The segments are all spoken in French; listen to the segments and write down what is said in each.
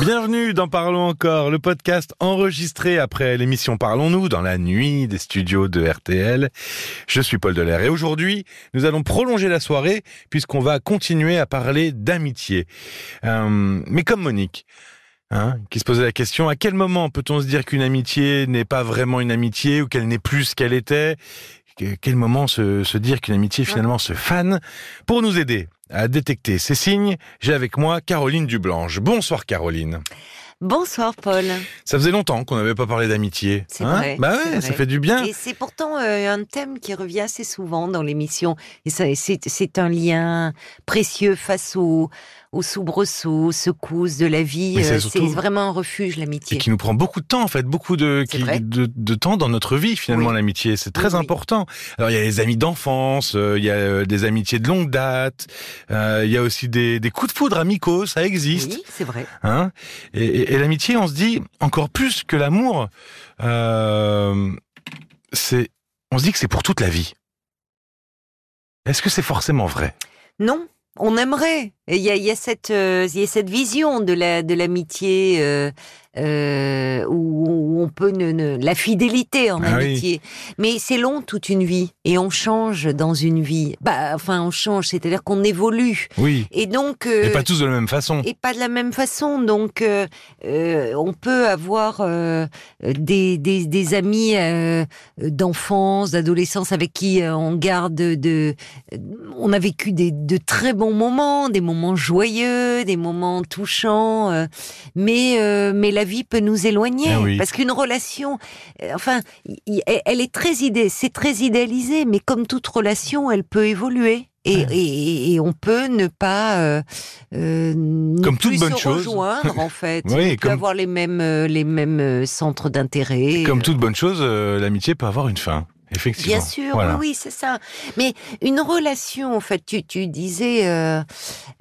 Bienvenue dans Parlons encore, le podcast enregistré après l'émission Parlons-nous dans la nuit des studios de RTL. Je suis Paul Delair et aujourd'hui, nous allons prolonger la soirée puisqu'on va continuer à parler d'amitié. Euh, mais comme Monique, hein, qui se posait la question, à quel moment peut-on se dire qu'une amitié n'est pas vraiment une amitié ou qu'elle n'est plus ce qu'elle était? Quel moment se, se dire qu'une amitié finalement se fane Pour nous aider à détecter ces signes, j'ai avec moi Caroline Dublanche. Bonsoir Caroline. Bonsoir Paul. Ça faisait longtemps qu'on n'avait pas parlé d'amitié. C'est hein vrai. Bah ouais, ça fait du bien. Et c'est pourtant euh, un thème qui revient assez souvent dans l'émission. Et c'est un lien précieux face au, aux soubresauts, secousses de la vie. Euh, c'est vraiment un refuge, l'amitié. Et qui nous prend beaucoup de temps, en fait, beaucoup de, de, temps dans notre vie, finalement, l'amitié. C'est très important. Alors, il y a les amis d'enfance, euh, il y a des amitiés de longue date, il y a aussi des, des, coups de foudre amicaux, ça existe. Oui, c'est vrai. Hein? Et, et, l'amitié, on se dit, encore plus que l'amour, c'est, on se dit que c'est pour toute la vie. Est-ce que c'est forcément vrai? Non, on aimerait. Il y a, y a, cette, euh, y a cette vision de la de l'amitié euh, euh, où, on peut ne, la fidélité en ah amitié. Mais c'est long toute une vie et on change dans une vie. Bah, enfin, on change, c'est-à-dire qu'on évolue. Oui. Et donc. Euh, et pas tous de la même façon. Et pas de la même façon. Donc, euh, on peut avoir des, des, des, amis d'enfance, d'adolescence avec qui on garde de. On a vécu des, de très bons moments, des moments joyeux, des moments touchants. mais mais la vie peut nous éloigner. Ah Parce qu'une relation, euh, enfin, elle est très idée, c'est très idéalisé, mais comme toute relation, elle peut évoluer. Et, et, on peut ne pas euh, euh comme toute bonne se chose rejoindre en fait oui, on peut avoir les mêmes euh, les mêmes centres d'intérêt comme toute bonne chose l'amitié peut avoir une fin Effectivement. Bien sûr, oui, oui c'est ça. Mais une relation, en fait, tu, tu disais, euh,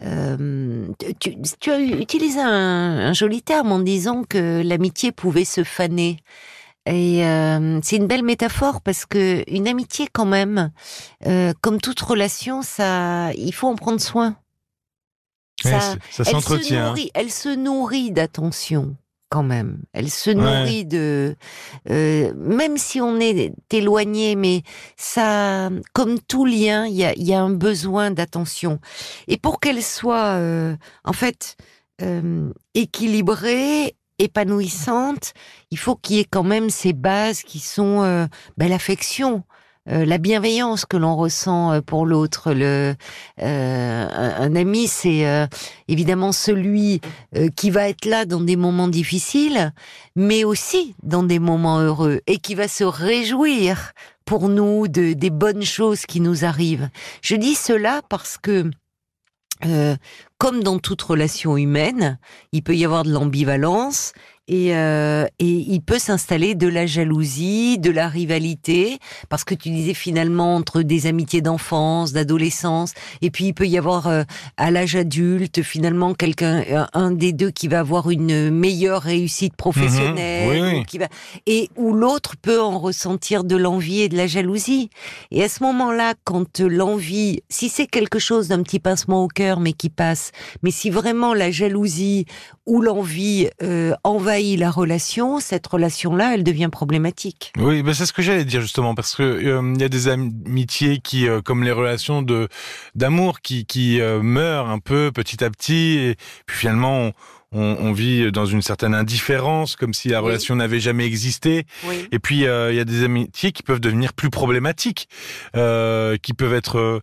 euh, tu, tu, as utilisé un, un, joli terme en disant que l'amitié pouvait se faner. Et euh, c'est une belle métaphore parce que une amitié, quand même, comme toute relation, ça, il faut en prendre soin. Ça, ça s'entretient. Elle se nourrit d'attention quand même. Elle se nourrit de, euh, même si on est éloigné, mais ça, comme tout lien, il y a, y a, un besoin d'attention. Et pour qu'elle soit, euh, en fait, euh, équilibrée, épanouissante, il faut qu'il y ait quand même ces bases qui sont ben, l'affection. Euh, la bienveillance que l'on ressent euh, pour l'autre. Le, euh, un, ami, c'est évidemment celui qui va être là dans des moments difficiles, mais aussi dans des moments heureux et qui va se réjouir pour nous de, des bonnes choses qui nous arrivent. Je dis cela parce que comme dans toute relation humaine, il peut y avoir de l'ambivalence et, euh, et il peut s'installer de la jalousie, de la rivalité, parce que tu disais finalement entre des amitiés d'enfance, d'adolescence, et puis il peut y avoir euh, à l'âge adulte finalement quelqu'un, un des deux qui va avoir une meilleure réussite professionnelle, mhm. qui va, et où l'autre peut en ressentir de l'envie et de la jalousie. Et à ce moment-là, quand l'envie, si c'est quelque chose d'un petit pincement au cœur, mais qui passe, mais si vraiment la jalousie ou l'envie euh, envahit la relation, cette relation-là, elle devient problématique. Oui, ben c'est ce que j'allais dire justement, parce que euh, il y a des amitiés qui, euh, comme les relations de d'amour, qui, qui euh, meurent un peu petit à petit, et puis finalement. On, on, vit dans une certaine indifférence, comme si la relation n'avait jamais existé. Et puis il y a des amitiés qui peuvent devenir plus problématiques, qui peuvent être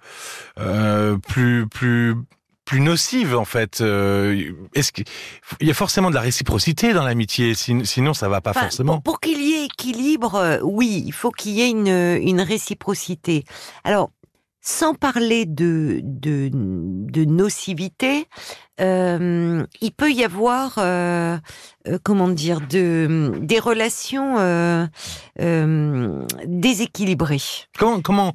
plus plus plus nocive en fait. Euh, est-ce qu'il y a forcément de la réciprocité dans l'amitié Sinon, ça va pas forcément. Pour, qu'il y ait équilibre, euh, oui, il faut qu'il y ait une, une réciprocité. Alors, sans parler de, de, de nocivité, euh, il peut y avoir, euh, euh comment dire, de, des relations euh, déséquilibrées. Comment, comment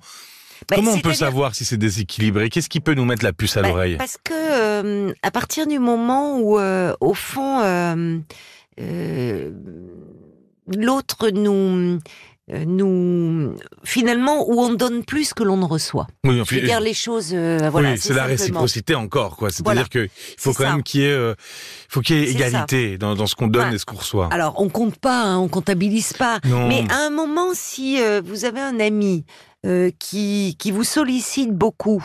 bah, Comment on peut savoir si c'est déséquilibré? Qu'est-ce qui peut nous mettre la puce à bah, l'oreille? Parce que euh, à partir du moment où, euh, au fond, euh, l'autre nous nous finalement où on donne plus que l'on ne reçoit. Oui, veux dire les choses. euh, voilà, oui, c'est la simplement. réciprocité encore, quoi. Voilà. C'est-à-dire qu'il faut quand ça. même qu'il y ait, euh, faut qu'il y ait C'est égalité dans, dans ce qu'on donne et ce qu'on reçoit. Alors on compte pas, hein, on comptabilise pas. Non. Mais à un moment, si euh, vous avez un ami euh, qui qui vous sollicite beaucoup,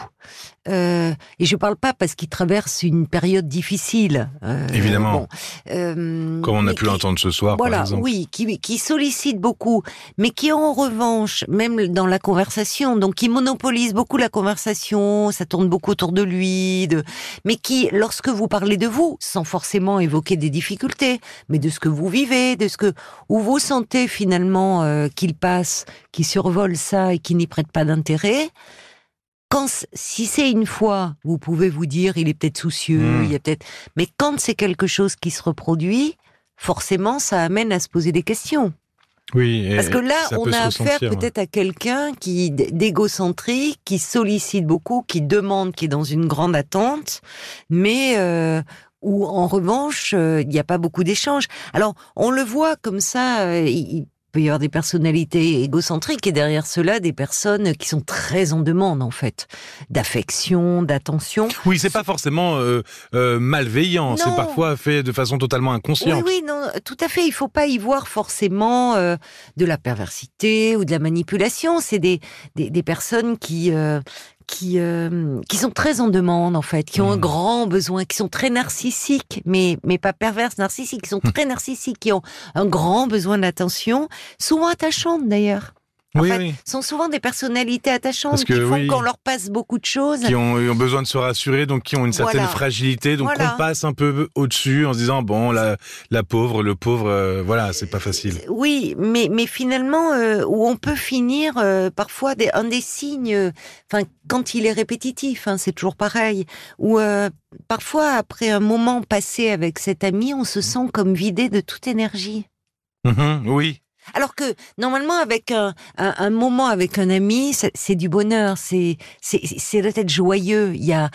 euh, et je parle pas parce qu'il traverse une période difficile. euh, Évidemment. bon, euh, Comme on a pu l'entendre ce soir, par Voilà, exemple. oui, qui, qui sollicite beaucoup, mais qui en revanche, même dans la conversation, donc qui monopolise beaucoup la conversation, ça tourne beaucoup autour de lui, de, mais qui, lorsque vous parlez de vous, sans forcément évoquer des difficultés, mais de ce que vous vivez, de ce que où vous sentez finalement euh, qu'il passe, qu'il survole ça et qu'il n'y prête pas d'intérêt. Quand, si c'est une fois, vous pouvez vous dire, il est peut-être soucieux, Mm. il y a peut-être, mais quand c'est quelque chose qui se reproduit, forcément, ça amène à se poser des questions. Oui. Parce que là, on a affaire peut-être à quelqu'un qui d'égocentrique, qui sollicite beaucoup, qui demande, qui est dans une grande attente, mais euh, où en revanche, euh, il n'y a pas beaucoup d'échanges. Alors, on le voit comme ça. euh, il peut y avoir des personnalités égocentriques et derrière cela des personnes qui sont très en demande en fait d'affection, d'attention. Oui, c'est pas forcément euh, euh, malveillant. C'est parfois fait de façon totalement Oui, inconsciente. oui, non, tout à fait. Il faut pas y voir forcément euh, de la perversité ou de la manipulation. C'est des, des, des personnes qui qui euh, qui sont très en demande en fait, qui ont un Mhm. grand besoin, qui sont très narcissiques, mais mais pas perverses, narcissiques, qui sont très narcissiques, qui ont un grand besoin d'attention, souvent attachantes d'ailleurs. Oui, fait, oui. sont souvent des personnalités attachantes Parce que, qui font oui. qu'on leur passe beaucoup de choses. Qui ont, ont besoin de se rassurer, donc qui ont une certaine Voilà. fragilité, donc Voilà. on passe un peu au-dessus en se disant bon la la pauvre, le pauvre, euh, voilà, c'est pas facile. Oui, mais mais finalement euh, où on peut finir euh, parfois des, un des signes, euh, enfin quand il est répétitif, hein, c'est toujours pareil. Ou euh, parfois après un moment passé avec cet ami, on se sent comme vidé de toute énergie. Mhm, oui. Alors que normalement avec un, moment avec un ami, c'est c'est du bonheur, c'est c'est c'est doit être joyeux. Il y a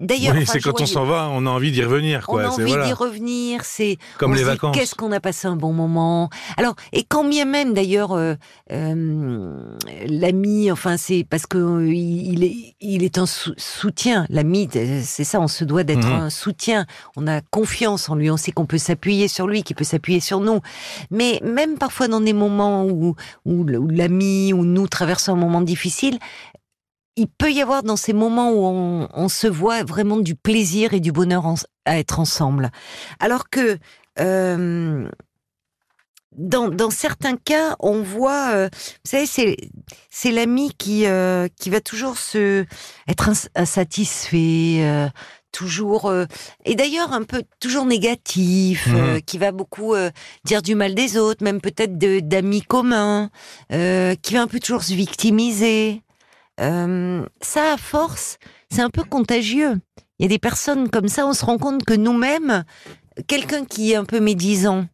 d'ailleurs Oui, enfin, c'est quand on s'en va, on a envie d'y revenir, On quoi. a C'est envie voilà, d'y revenir, c'est comme on les se vacances. Qu'est-ce qu'on a passé un bon moment? Alors, et quand bien même d'ailleurs, euh, euh, l'ami, enfin c'est parce que euh, il est, il est un sou- soutien. L'ami, c'est ça, on se doit d'être Mhm. un soutien. On a confiance en lui, on sait qu'on peut s'appuyer sur lui, qu'il peut s'appuyer sur nous. Mais même parfois dans des moments où, où l'ami ou nous traversons un moment difficile. Il peut y avoir dans ces moments où on, on se voit vraiment du plaisir et du bonheur en- à être ensemble. Alors que euh, dans, dans certains cas, on voit, euh, vous savez, c'est l'ami qui euh, qui va toujours se être ins- insatisfait, euh, toujours euh, et d'ailleurs un peu toujours négatif, euh, qui va beaucoup euh, dire du mal des autres, même peut-être de- d'amis communs, euh, qui va un peu toujours se victimiser. Euh, ça, à force, c'est un peu contagieux. Il y a des personnes comme ça, on se rend compte que nous-mêmes, quelqu'un qui est un peu médisant,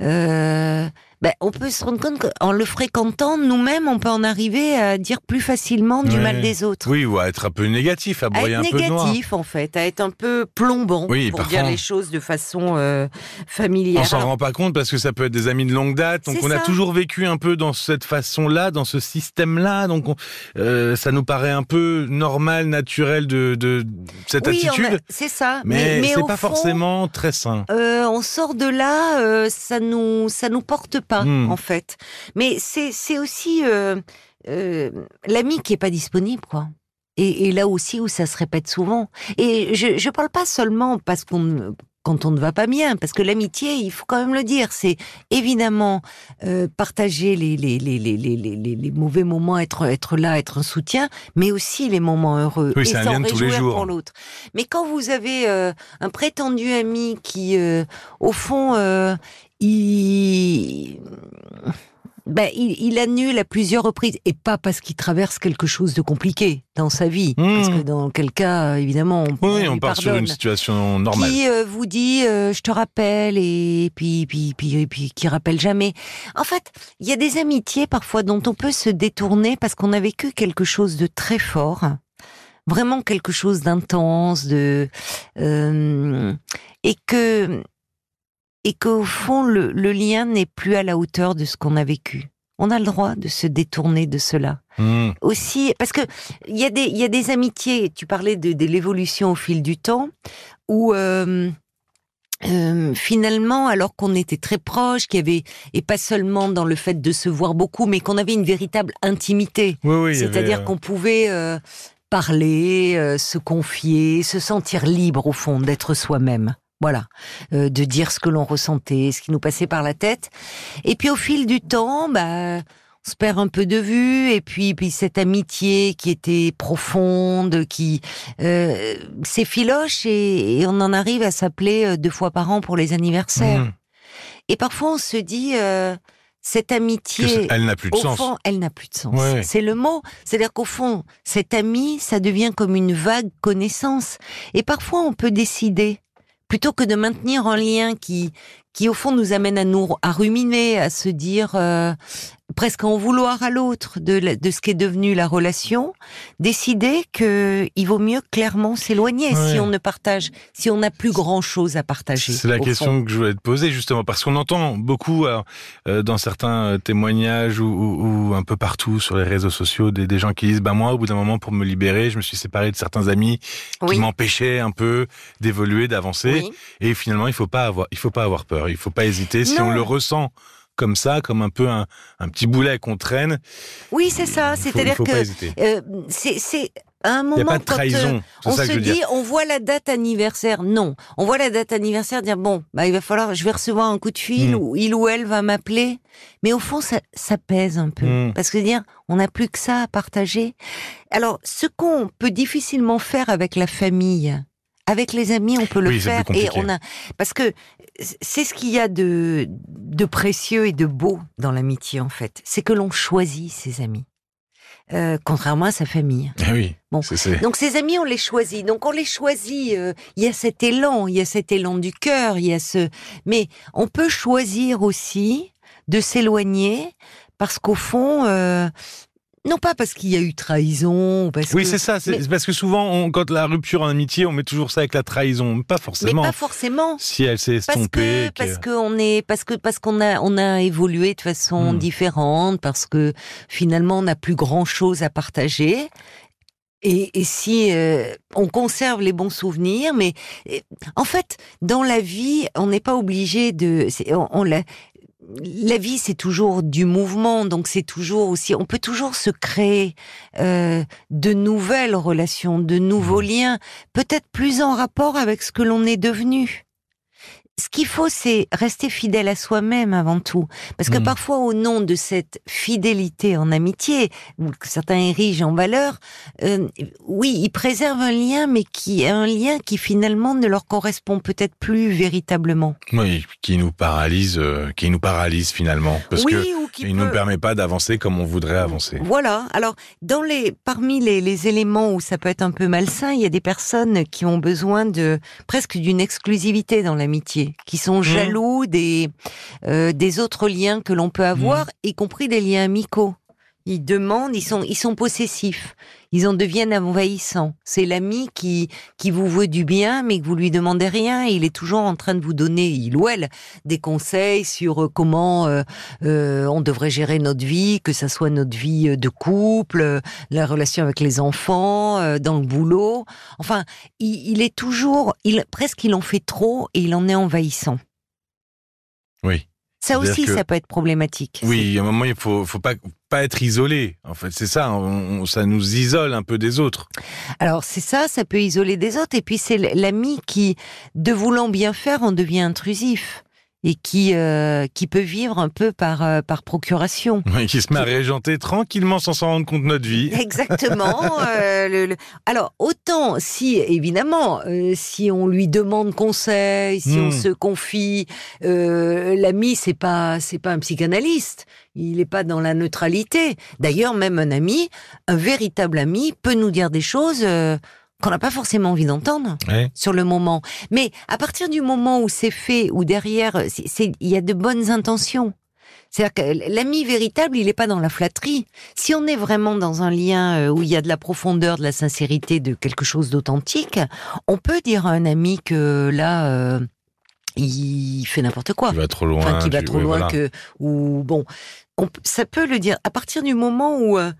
euh, ben, on peut se rendre compte qu'en le fréquentant, nous-mêmes, on peut en arriver à dire plus facilement du mal des autres. Oui, ou à être un peu négatif, à À broyer être un peu de noir. négatif, en fait, à être un peu plombant, Oui, pour dire les choses de façon euh, familière. On s'en rend pas compte parce que ça peut être des amis de longue date. Donc C'est on a toujours vécu un peu dans cette façon-là, dans ce système-là. Donc on- euh, ça nous paraît un peu normal, naturel de, de cette oui, attitude. c'est ça. Mais, mais c'est au pas fond, forcément très sain. Euh, on sort de là, euh, ça nous ça nous porte pas Hmm. en fait. Mais c'est aussi euh, euh, l'ami qui est pas disponible quoi. Et, et là aussi où ça se répète souvent. Et je je parle pas seulement parce qu'on quand on ne va pas bien, parce que l'amitié, il faut quand même le dire, c'est évidemment euh, partager les, les, les, les, mauvais moments, être, être là, être un soutien, mais aussi les moments heureux. Oui, et s'en tous les jours. pour l'autre. Mais quand vous avez euh, un prétendu ami qui, euh, au fond, il... Ben, il, il annule à plusieurs reprises, et pas parce qu'il traverse quelque chose de compliqué dans sa vie, Mmh. parce que dans quel cas, euh, évidemment, on, Oui, on on part sur une situation normale. qui euh, vous dit euh, je te rappelle et puis puis puis et puis qui rappelle jamais. En fait, il y a des amitiés parfois dont on peut se détourner parce qu'on a vécu quelque chose de très fort, vraiment quelque chose d'intense, de euh, et que et qu'au fond le, le lien n'est plus à la hauteur de ce qu'on a vécu. On a le droit de se détourner de cela. Hmm. Aussi, parce que il y a des, il y a des amitiés. Tu parlais de, de l'évolution au fil du temps, où euh, euh, finalement, alors qu'on était très proches, qu'il y avait et pas seulement dans le fait de se voir beaucoup, mais qu'on avait une véritable intimité. Oui, oui. C'est-à-dire euh, qu'on pouvait euh, parler, se confier, se sentir libre au fond d'être soi-même. Voilà, Euh, de dire ce que l'on ressentait, ce qui nous passait par la tête. Et puis au fil du temps, bah, on se perd un peu de vue. Et puis, puis cette amitié qui était profonde, qui euh, s'effiloche et, et on en arrive à s'appeler euh, deux fois par an pour les anniversaires. hmm, Et parfois on se dit, euh, cette amitié elle n'a plus de au sens. fond, elle n'a plus de sens. Ouais. C'est le mot. C'est-à-dire qu'au fond, cet ami, ça devient comme une vague connaissance. Et parfois, on peut décider, plutôt que de maintenir un lien qui, qui au fond nous amène à nous, à ruminer, à se dire euh, presque en vouloir à l'autre de, la- de ce qui est devenu la relation, décider que il vaut mieux clairement s'éloigner Ouais. si on ne partage, si on n'a plus grand chose à partager. C'est la question fond. que je voulais te poser justement parce qu'on entend beaucoup alors, euh, dans certains euh, témoignages ou, ou- ou un peu partout sur les réseaux sociaux des, des gens qui disent bah moi au bout d'un moment pour me libérer je me suis séparé de certains amis qui m'empêchaient un peu d'évoluer d'avancer Oui. et finalement il faut pas avoir il faut pas avoir peur il faut pas hésiter si Non. on le ressent comme ça comme un peu un, un petit boulet qu'on traîne Oui, c'est ça. il il C'est-à-dire que euh, c'est à un il moment n'y a pas de quand, euh, trahison on ça se que je veux dit, dire on voit la date anniversaire. Non, on voit la date anniversaire, dire bon, bah il va falloir, je vais recevoir un coup de fil Mm. ou il ou elle va m'appeler. Mais au fond, ça, ça pèse un peu Mm. parce que dire, on n'a plus que ça à partager. Alors, ce qu'on peut difficilement faire avec la famille, avec les amis, on peut le Oui, faire et on a parce que c'est ce qu'il y a de de précieux et de beau dans l'amitié en fait, c'est que l'on choisit ses amis. Euh, contrairement à sa famille. Ah oui Bon. c'est- Donc ces amis, on les choisit. Donc on les choisit. euh, Il y a cet élan, il y a cet élan du cœur, il y a ce. Mais on peut choisir aussi de s'éloigner parce qu'au fond, euh, non pas parce qu'il y a eu trahison, parce oui que- c'est ça mais- parce que souvent on- quand la rupture en amitié on met toujours ça avec la trahison pas mais forcément pas forcément. si elle s'est Parce estompée parce qu'on est parce que parce qu'on a on a évolué de façon Hmm. différente parce que finalement on n'a plus grand chose à partager et, et si euh, on conserve les bons souvenirs mais en fait dans la vie on n'est pas obligé de on, on la la vie, c'est toujours du mouvement, donc c'est toujours aussi. On peut toujours se créer euh, de nouvelles relations, de nouveaux liens, peut-être plus en rapport avec ce que l'on est devenu. Ce qu'il faut, c'est rester fidèle à soi-même avant tout, parce que Mhm. parfois, au nom de cette fidélité en amitié, que certains érigent en valeur, euh, oui, ils préservent un lien, mais qui est un lien qui finalement ne leur correspond peut-être plus véritablement. Oui, qui nous paralyse, euh, qui nous paralyse finalement, parce oui, que ou qui il nous peut- permet pas d'avancer comme on voudrait avancer. Voilà. Alors, dans les, parmi les, les éléments où ça peut être un peu malsain, il y a des personnes qui ont besoin de presque d'une exclusivité dans l'amitié, qui sont jaloux des euh, des autres liens que l'on peut avoir, y compris des liens amicaux. Ils demandent, ils sont, ils sont possessifs. Ils en deviennent envahissants. C'est l'ami qui, qui vous veut du bien, mais que vous lui demandez rien. Il est toujours en train de vous donner, il ou elle, des conseils sur euh, comment euh, euh, on devrait gérer notre vie, que ça soit notre vie de couple, la relation avec les enfants, dans le boulot. Enfin, il, il est toujours, il presque il en fait trop et il en est envahissant. Oui. Ça aussi, que- ça peut être problématique. Oui, à un moment il faut, faut pas, pas être isolé. En fait, c'est ça. on- on- ça nous isole un peu des autres. Alors c'est ça, ça peut isoler des autres, et puis c'est l'ami qui, de voulant bien faire, en devient intrusif et qui euh, qui peut vivre un peu par euh, par procuration. Oui, qui se met à régenter tranquillement sans s'en rendre compte de notre vie. Exactement. euh, le- le- Alors autant si évidemment euh, si on lui demande conseil, si on Hmm. se confie, euh, l'ami c'est pas c'est pas un psychanalyste. Il n'est pas dans la neutralité. D'ailleurs même un ami, un véritable ami peut nous dire des choses euh, qu'on n'a pas forcément envie d'entendre Ouais. sur le moment. Mais à partir du moment où c'est fait, où derrière, il y a de bonnes intentions. C'est-à-dire que l'ami véritable, il n'est pas dans la flatterie. Si on est vraiment dans un lien euh, où il y a de la profondeur, de la sincérité, de quelque chose d'authentique, on peut dire à un ami que là, euh, il fait n'importe quoi. Qui va trop loin. Enfin, qui va tu- trop loin voilà. que ou bon on, ça peut le dire à partir du moment où euh,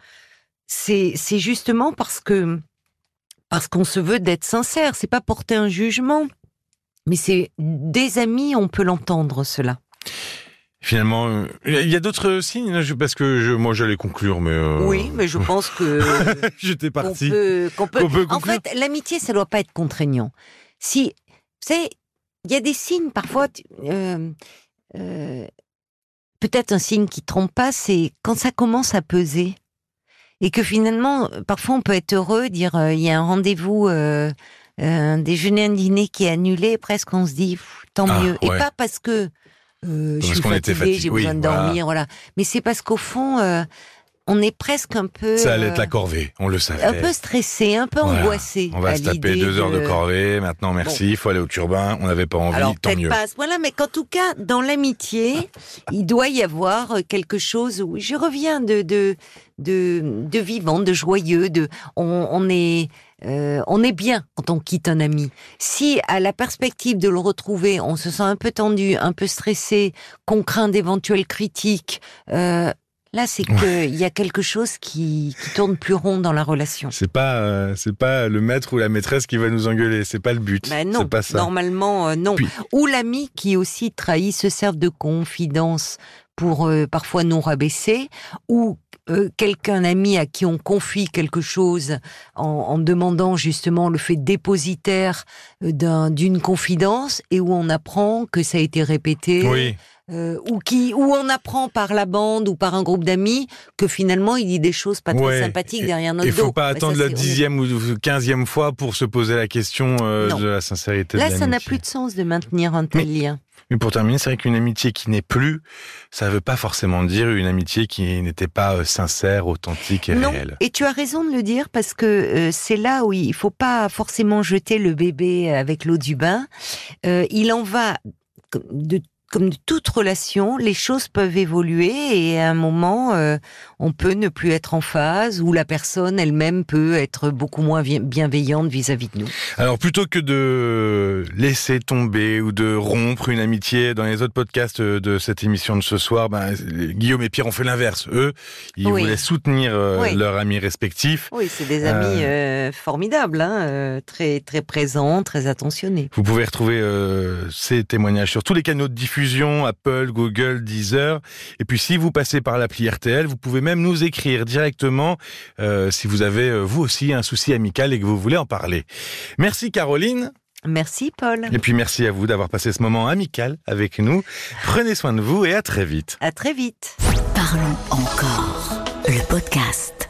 c'est c'est justement parce que parce qu'on se veut d'être sincère. C'est pas porter un jugement, mais c'est des amis, on peut l'entendre cela. Finalement, euh, il y a d'autres signes parce que je, moi j'allais conclure, mais euh, oui, mais je pense que j'étais parti. Qu'on peut, en fait, l'amitié, ça doit pas être contraignant. Si, c'est, il y a des signes parfois. Euh, peut-être un signe qui trompe pas, c'est quand ça commence à peser et que finalement, parfois on peut être heureux, dire il y a un rendez-vous. un déjeuner, un dîner qui est annulé, presque on se dit tant ah, mieux. Et pas parce que euh, je suis fatiguée, j'ai besoin de dormir, voilà. Mais c'est parce qu'au fond, euh, on est presque un peu. Ça allait être la corvée, on le savait. Un peu stressé, un peu angoissé. On va se taper deux heures de corvée. Maintenant, merci. Il faut aller au turbin. On n'avait pas envie. Alors, tant mieux. Pas, voilà, mais qu'en tout cas, dans l'amitié, il doit y avoir quelque chose où je reviens de de de, de vivant, de joyeux. De on, on est euh, on est bien quand on quitte un ami. Si à la perspective de le retrouver, on se sent un peu tendu, un peu stressé, qu'on craint d'éventuelles critiques, euh, là c'est qu'il y a quelque chose qui, tourne plus rond dans la relation. C'est pas euh, c'est pas le maître ou la maîtresse qui va nous engueuler, c'est pas le but. Ben non, pas ça. normalement non. Ou l'ami qui aussi trahit, se sert de confidence pour parfois nous rabaisser, ou euh, quelqu'un ami à qui on confie quelque chose en, demandant justement le fait dépositaire euh, d'une confidence et où on apprend que ça a été répété. Euh, ou qui où on apprend par la bande ou par un groupe d'amis que finalement il dit des choses pas très sympathiques derrière notre dos. Il faut pas attendre la dixième ou quinzième fois pour se poser la question de la sincérité. Là, ça n'a plus de sens de maintenir un tel lien. Mais pour terminer, c'est vrai qu'une amitié qui n'est plus, ça ne veut pas forcément dire une amitié qui n'était pas euh, sincère, authentique et non. réelle. Et tu as raison de le dire parce que euh, c'est là où il faut pas forcément jeter le bébé avec l'eau du bain. Euh, il en va de comme de toute relation, les choses peuvent évoluer et à un moment, euh, on peut ne plus être en phase ou la personne elle-même peut être beaucoup moins bienveillante vis-à-vis de nous. Alors plutôt que de laisser tomber ou de rompre une amitié, dans les autres podcasts de cette émission de ce soir, ben, Guillaume et Pierre ont fait l'inverse. Eux, ils voulaient soutenir euh, leurs amis respectifs. Oui, c'est des amis euh, formidables, hein, très très présents, très attentionnés. Vous pouvez retrouver ces témoignages sur tous les canaux de diffusion Apple, Google, Deezer. Et puis si vous passez par l'appli RTL, vous pouvez même nous écrire directement euh, si vous avez euh, vous aussi un souci amical et que vous voulez en parler. Merci Caroline. Merci Paul. Et puis merci à vous d'avoir passé ce moment amical avec nous. Prenez soin de vous et à très vite. À très vite. Parlons encore. Le podcast.